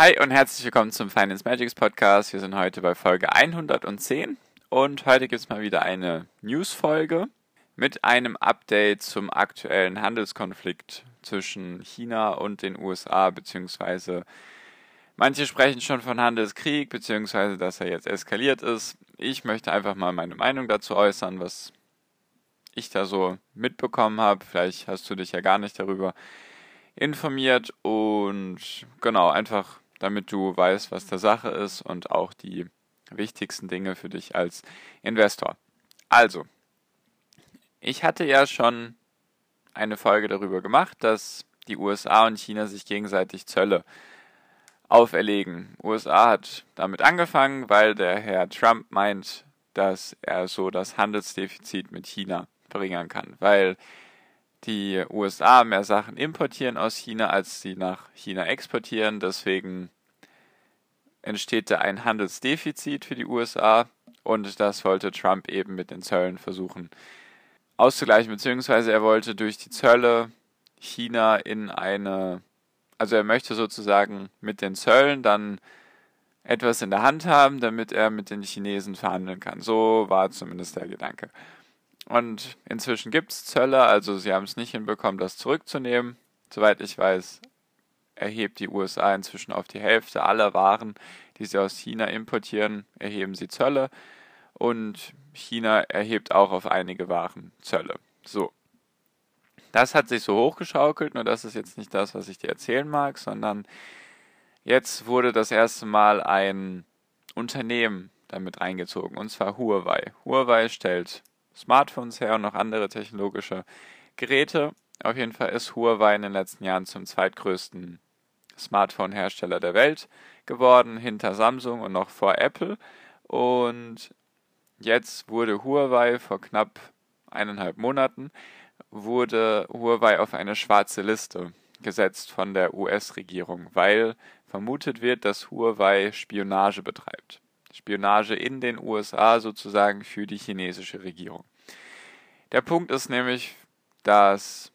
Hi und herzlich willkommen zum Finance Magics Podcast. Wir sind heute bei Folge 110 und heute gibt es mal wieder eine News-Folge mit einem Update zum aktuellen Handelskonflikt zwischen China und den USA, beziehungsweise manche sprechen schon von Handelskrieg, beziehungsweise dass er jetzt eskaliert ist. Ich möchte einfach mal meine Meinung dazu äußern, was ich da so mitbekommen habe. Vielleicht hast du dich ja gar nicht darüber informiert und genau, einfach damit du weißt, was der Sache ist und auch die wichtigsten Dinge für dich als Investor. Also, ich hatte ja schon eine Folge darüber gemacht, dass die USA und China sich gegenseitig Zölle auferlegen. USA hat damit angefangen, weil der Herr Trump meint, dass er so das Handelsdefizit mit China verringern kann, weil die USA mehr Sachen importieren aus China, als sie nach China exportieren. Deswegen entsteht da ein Handelsdefizit für die USA und das wollte Trump eben mit den Zöllen versuchen auszugleichen, beziehungsweise er wollte durch die Zölle China in eine, also er möchte sozusagen mit den Zöllen dann etwas in der Hand haben, damit er mit den Chinesen verhandeln kann. So war zumindest der Gedanke. Und inzwischen gibt es Zölle, also sie haben es nicht hinbekommen, das zurückzunehmen. Soweit ich weiß, erhebt die USA inzwischen auf die Hälfte aller Waren, die sie aus China importieren, erheben sie Zölle. Und China erhebt auch auf einige Waren Zölle. So. Das hat sich so hochgeschaukelt, nur das ist jetzt nicht das, was ich dir erzählen mag, sondern jetzt wurde das erste Mal ein Unternehmen damit eingezogen, und zwar Huawei. Huawei stellt Smartphones her und noch andere technologische Geräte. Auf jeden Fall ist Huawei in den letzten Jahren zum zweitgrößten Smartphone-Hersteller der Welt geworden, hinter Samsung und noch vor Apple. Und jetzt wurde Huawei vor knapp eineinhalb Monaten wurde Huawei auf eine schwarze Liste gesetzt von der US-Regierung, weil vermutet wird, dass Huawei Spionage betreibt. Spionage in den USA sozusagen für die chinesische Regierung. Der Punkt ist nämlich, dass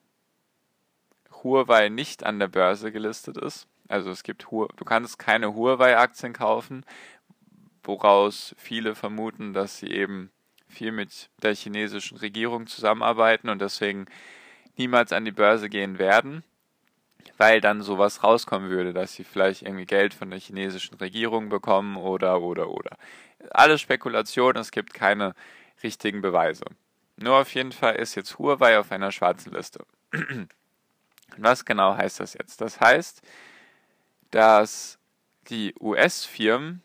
Huawei nicht an der Börse gelistet ist. Also es gibt du kannst keine Huawei-Aktien kaufen, woraus viele vermuten, dass sie eben viel mit der chinesischen Regierung zusammenarbeiten und deswegen niemals an die Börse gehen werden, weil dann sowas rauskommen würde, dass sie vielleicht irgendwie Geld von der chinesischen Regierung bekommen oder oder oder. Alles Spekulation, es gibt keine richtigen Beweise. Nur auf jeden Fall ist jetzt Huawei auf einer schwarzen Liste. Was genau heißt das jetzt? Das heißt, dass die US-Firmen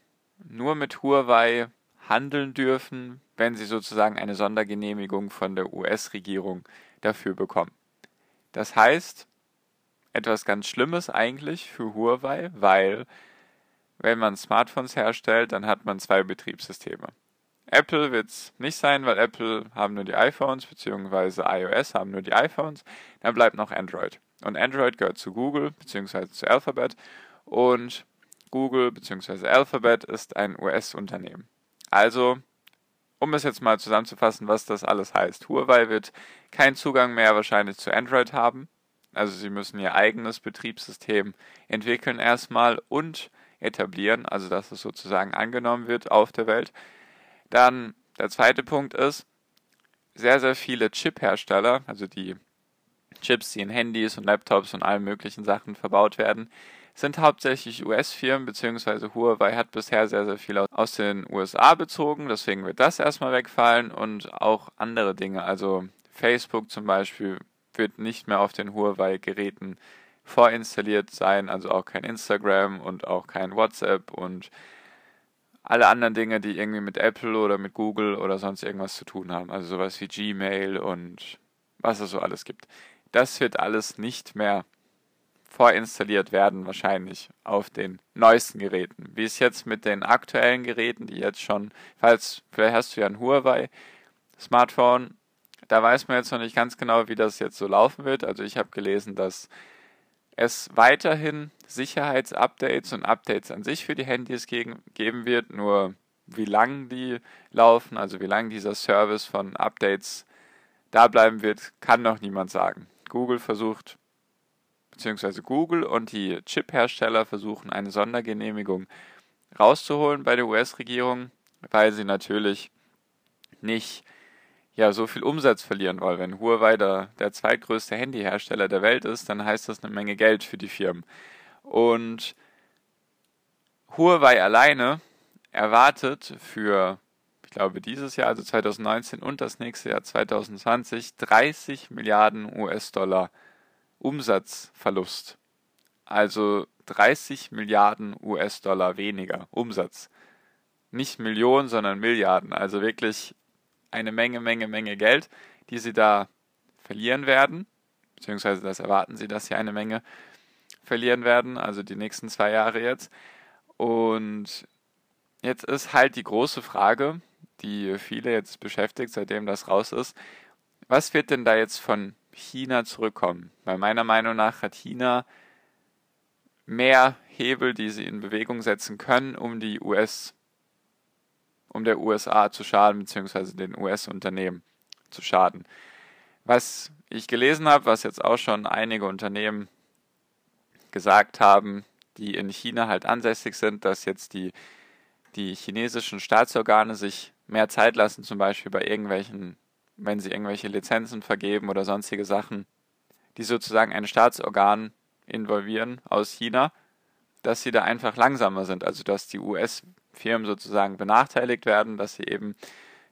nur mit Huawei handeln dürfen, wenn sie sozusagen eine Sondergenehmigung von der US-Regierung dafür bekommen. Das heißt, etwas ganz Schlimmes eigentlich für Huawei, weil wenn man Smartphones herstellt, dann hat man zwei Betriebssysteme. Apple wird es nicht sein, weil Apple haben nur die iPhones, beziehungsweise iOS haben nur die iPhones. Dann bleibt noch Android. Und Android gehört zu Google, beziehungsweise zu Alphabet. Und Google bzw. Alphabet ist ein US-Unternehmen. Also, um es jetzt mal zusammenzufassen, was das alles heißt. Huawei wird keinen Zugang mehr wahrscheinlich zu Android haben. Also sie müssen ihr eigenes Betriebssystem entwickeln erstmal und etablieren, also dass es sozusagen angenommen wird auf der Welt. Dann der zweite Punkt ist, sehr, sehr viele Chip-Hersteller, also die Chips, die in Handys und Laptops und allen möglichen Sachen verbaut werden, sind hauptsächlich US-Firmen, beziehungsweise Huawei hat bisher sehr, sehr viel aus den USA bezogen, deswegen wird das erstmal wegfallen und auch andere Dinge, also Facebook zum Beispiel wird nicht mehr auf den Huawei-Geräten vorinstalliert sein, also auch kein Instagram und auch kein WhatsApp und alle anderen Dinge, die irgendwie mit Apple oder mit Google oder sonst irgendwas zu tun haben, also sowas wie Gmail und was es so alles gibt. Das wird alles nicht mehr vorinstalliert werden, wahrscheinlich auf den neuesten Geräten. Wie es jetzt mit den aktuellen Geräten, die jetzt schon, falls, vielleicht hast du ja ein Huawei Smartphone, da weiß man jetzt noch nicht ganz genau, wie das jetzt so laufen wird. Also ich habe gelesen, dass es weiterhin Sicherheitsupdates und Updates an sich für die Handys gegen, geben wird, nur wie lang die laufen, also wie lang dieser Service von Updates da bleiben wird, kann noch niemand sagen. Google versucht, beziehungsweise Google und die Chip-Hersteller versuchen eine Sondergenehmigung rauszuholen bei der US-Regierung, weil sie natürlich nicht ja, so viel Umsatz verlieren wollen. Wenn Huawei der, der zweitgrößte Handyhersteller der Welt ist, dann heißt das eine Menge Geld für die Firmen. Und Huawei alleine erwartet für, ich glaube, dieses Jahr, also 2019 und das nächste Jahr 2020, 30 Milliarden US-Dollar Umsatzverlust. Also 30 Milliarden US-Dollar weniger Umsatz. Nicht Millionen, sondern Milliarden. Also wirklich eine Menge, Menge, Menge Geld, die sie da verlieren werden. Beziehungsweise das erwarten sie, dass sie eine Menge verlieren werden, also die nächsten zwei Jahre jetzt. Und jetzt ist halt die große Frage, die viele jetzt beschäftigt, seitdem das raus ist. Was wird denn da jetzt von China zurückkommen? Weil meiner Meinung nach hat China mehr Hebel, die sie in Bewegung setzen können, um die US, um der USA zu schaden, beziehungsweise den US-Unternehmen zu schaden. Was ich gelesen habe, was jetzt auch schon einige Unternehmen gesagt haben, die in China halt ansässig sind, dass jetzt die, die chinesischen Staatsorgane sich mehr Zeit lassen, zum Beispiel bei irgendwelchen, wenn sie irgendwelche Lizenzen vergeben oder sonstige Sachen, die sozusagen ein Staatsorgan involvieren aus China, dass sie da einfach langsamer sind, also dass die US-Firmen sozusagen benachteiligt werden, dass sie eben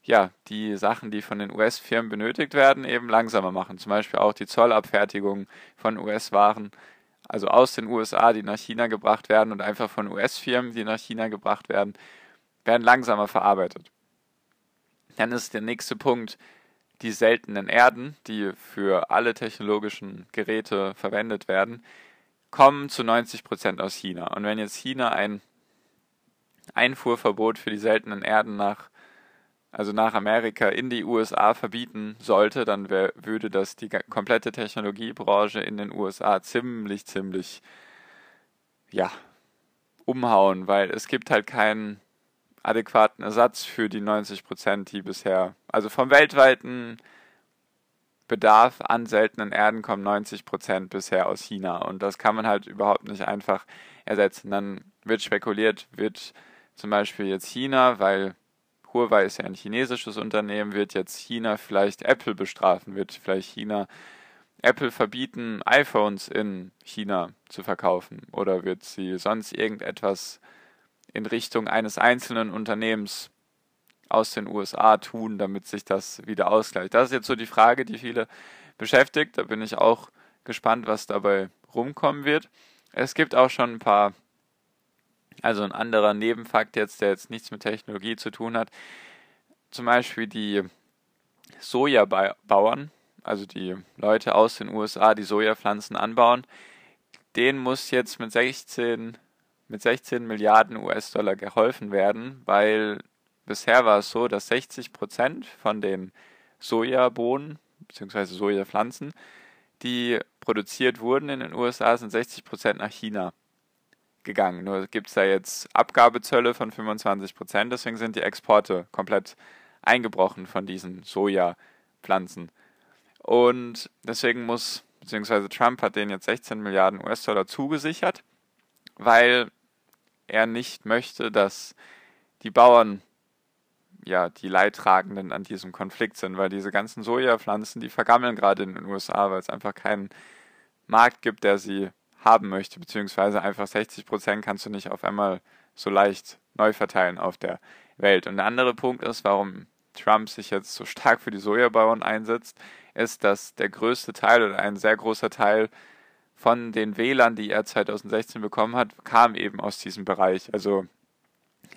ja die Sachen, die von den US-Firmen benötigt werden, eben langsamer machen. Zum Beispiel auch die Zollabfertigung von US-Waren also aus den USA, die nach China gebracht werden und einfach von US-Firmen, die nach China gebracht werden, werden langsamer verarbeitet. Dann ist der nächste Punkt die seltenen Erden, die für alle technologischen Geräte verwendet werden, kommen zu 90 Prozent aus China. Und wenn jetzt China ein Einfuhrverbot für die seltenen Erden nach also nach Amerika in die USA verbieten sollte, dann wär, würde das die komplette Technologiebranche in den USA ziemlich, ziemlich, ja, umhauen, weil es gibt halt keinen adäquaten Ersatz für die 90 Prozent, die bisher, also vom weltweiten Bedarf an seltenen Erden kommen 90 Prozent bisher aus China und das kann man halt überhaupt nicht einfach ersetzen. Dann wird spekuliert, wird zum Beispiel jetzt China, weil Huawei ist ja ein chinesisches Unternehmen, wird jetzt China vielleicht Apple bestrafen, wird vielleicht China Apple verbieten, iPhones in China zu verkaufen oder wird sie sonst irgendetwas in Richtung eines einzelnen Unternehmens aus den USA tun, damit sich das wieder ausgleicht. Das ist jetzt so die Frage, die viele beschäftigt. Da bin ich auch gespannt, was dabei rumkommen wird. Es gibt auch schon ein paar also ein anderer Nebenfakt jetzt, der jetzt nichts mit Technologie zu tun hat. Zum Beispiel die Sojabauern, also die Leute aus den USA, die Sojapflanzen anbauen, denen muss jetzt mit 16, mit 16 Milliarden US-Dollar geholfen werden, weil bisher war es so, dass 60 Prozent von den Sojabohnen bzw. Sojapflanzen, die produziert wurden in den USA, sind 60 Prozent nach China gegangen. Nur gibt es da jetzt Abgabezölle von 25 Prozent, deswegen sind die Exporte komplett eingebrochen von diesen Sojapflanzen. Und deswegen muss, beziehungsweise Trump hat denen jetzt 16 Milliarden US-Dollar zugesichert, weil er nicht möchte, dass die Bauern ja die Leidtragenden an diesem Konflikt sind, weil diese ganzen Sojapflanzen, die vergammeln gerade in den USA, weil es einfach keinen Markt gibt, der sie haben möchte, beziehungsweise einfach 60 Prozent kannst du nicht auf einmal so leicht neu verteilen auf der Welt. Und der andere Punkt ist, warum Trump sich jetzt so stark für die Sojabauern einsetzt, ist, dass der größte Teil oder ein sehr großer Teil von den Wählern, die er 2016 bekommen hat, kam eben aus diesem Bereich. Also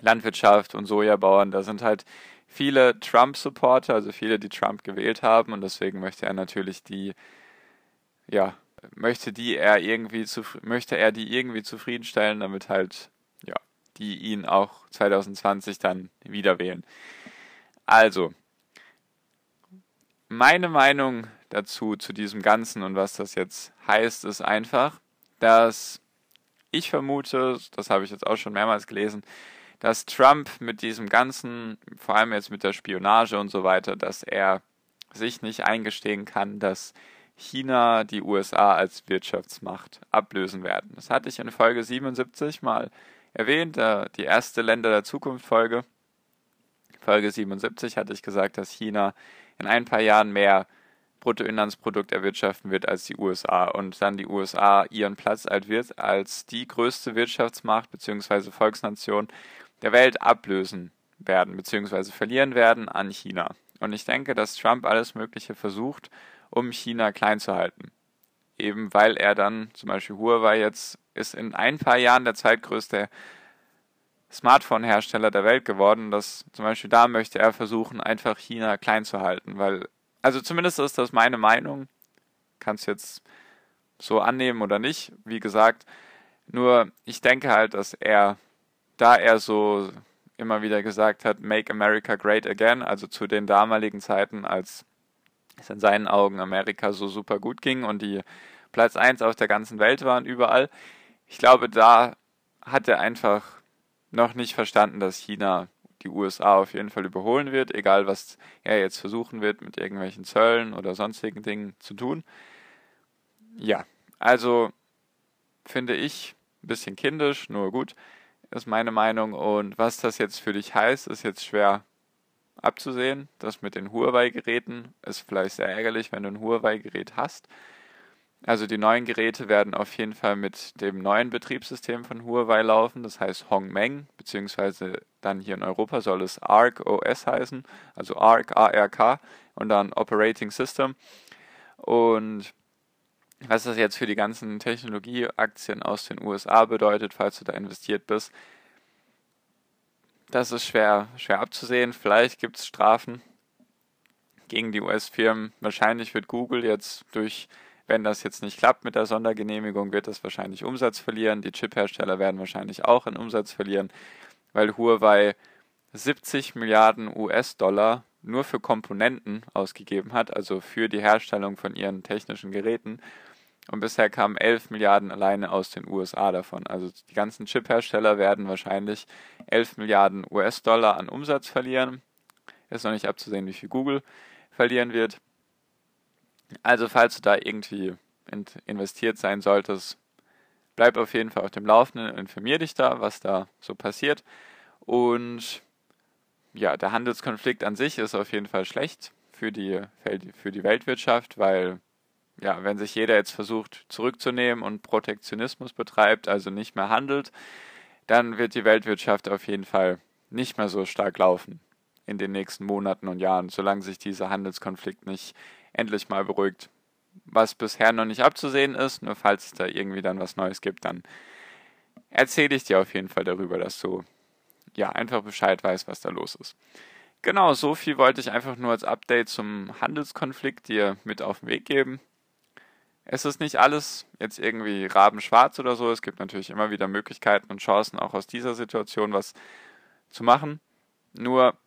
Landwirtschaft und Sojabauern, da sind halt viele Trump-Supporter, also viele, die Trump gewählt haben und deswegen möchte er natürlich die ja, möchte die er irgendwie möchte er die irgendwie zufriedenstellen, damit halt ja die ihn auch 2020 dann wieder wählen. Also meine Meinung dazu zu diesem Ganzen und was das jetzt heißt, ist einfach, dass ich vermute, das habe ich jetzt auch schon mehrmals gelesen, dass Trump mit diesem Ganzen, vor allem jetzt mit der Spionage und so weiter, dass er sich nicht eingestehen kann, dass China die USA als Wirtschaftsmacht ablösen werden. Das hatte ich in Folge 77 mal erwähnt, die erste Länder der Zukunft Folge. Folge 77 hatte ich gesagt, dass China in ein paar Jahren mehr Bruttoinlandsprodukt erwirtschaften wird als die USA und dann die USA ihren Platz als die größte Wirtschaftsmacht bzw. Volksnation der Welt ablösen werden bzw. verlieren werden an China. Und ich denke, dass Trump alles Mögliche versucht, um China klein zu halten. Eben weil er dann, zum Beispiel Huawei jetzt, ist in ein paar Jahren der zweitgrößte Smartphone-Hersteller der Welt geworden. Das zum Beispiel da möchte er versuchen, einfach China klein zu halten, weil also zumindest ist das meine Meinung. Kannst jetzt so annehmen oder nicht, wie gesagt. Nur ich denke halt, dass er, da er so immer wieder gesagt hat, Make America Great Again, also zu den damaligen Zeiten, als es in seinen Augen Amerika so super gut ging und die Platz 1 auf der ganzen Welt waren, überall. Ich glaube, da hat er einfach noch nicht verstanden, dass China die USA auf jeden Fall überholen wird, egal was er jetzt versuchen wird mit irgendwelchen Zöllen oder sonstigen Dingen zu tun. Ja, also finde ich ein bisschen kindisch, nur gut, ist meine Meinung. Und was das jetzt für dich heißt, ist jetzt schwer abzusehen. Das mit den Huawei-Geräten ist vielleicht sehr ärgerlich, wenn du ein Huawei-Gerät hast. Also die neuen Geräte werden auf jeden Fall mit dem neuen Betriebssystem von Huawei laufen, das heißt Hongmeng, beziehungsweise dann hier in Europa soll es ARC OS heißen, also ARC, ARK und dann Operating System. Und was das jetzt für die ganzen Technologieaktien aus den USA bedeutet, falls du da investiert bist, das ist schwer, schwer abzusehen. Vielleicht gibt es Strafen gegen die US-Firmen. Wahrscheinlich wird Google jetzt durch wenn das jetzt nicht klappt mit der Sondergenehmigung, wird es wahrscheinlich Umsatz verlieren. Die Chip-Hersteller werden wahrscheinlich auch einen Umsatz verlieren, weil Huawei 70 Milliarden US-Dollar nur für Komponenten ausgegeben hat, also für die Herstellung von ihren technischen Geräten. Und bisher kamen 11 Milliarden alleine aus den USA davon. Also die ganzen Chip-Hersteller werden wahrscheinlich 11 Milliarden US-Dollar an Umsatz verlieren. Ist noch nicht abzusehen, wie viel Google verlieren wird. Also falls du da irgendwie investiert sein solltest, bleib auf jeden Fall auf dem Laufenden, informier dich da, was da so passiert. Und ja, der Handelskonflikt an sich ist auf jeden Fall schlecht für die, für die Weltwirtschaft, weil ja, wenn sich jeder jetzt versucht zurückzunehmen und Protektionismus betreibt, also nicht mehr handelt, dann wird die Weltwirtschaft auf jeden Fall nicht mehr so stark laufen in den nächsten Monaten und Jahren, solange sich dieser Handelskonflikt nicht endlich mal beruhigt. Was bisher noch nicht abzusehen ist, nur falls es da irgendwie dann was Neues gibt, dann erzähle ich dir auf jeden Fall darüber, dass du ja einfach Bescheid weißt, was da los ist. Genau, so viel wollte ich einfach nur als Update zum Handelskonflikt dir mit auf den Weg geben. Es ist nicht alles jetzt irgendwie rabenschwarz oder so. Es gibt natürlich immer wieder Möglichkeiten und Chancen, auch aus dieser Situation was zu machen. Nur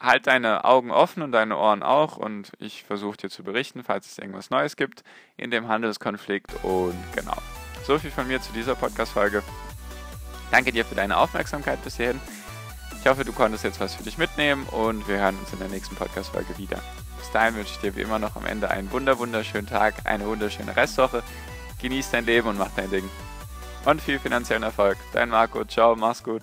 halt deine Augen offen und deine Ohren auch und ich versuche dir zu berichten, falls es irgendwas Neues gibt in dem Handelskonflikt und genau. So viel von mir zu dieser Podcast-Folge. Danke dir für deine Aufmerksamkeit bis hierhin. Ich hoffe, du konntest jetzt was für dich mitnehmen und wir hören uns in der nächsten Podcast-Folge wieder. Bis dahin wünsche ich dir wie immer noch am Ende einen wunder wunderschönen Tag, eine wunderschöne Restwoche. Genieß dein Leben und mach dein Ding. Und viel finanziellen Erfolg. Dein Marco. Ciao, mach's gut.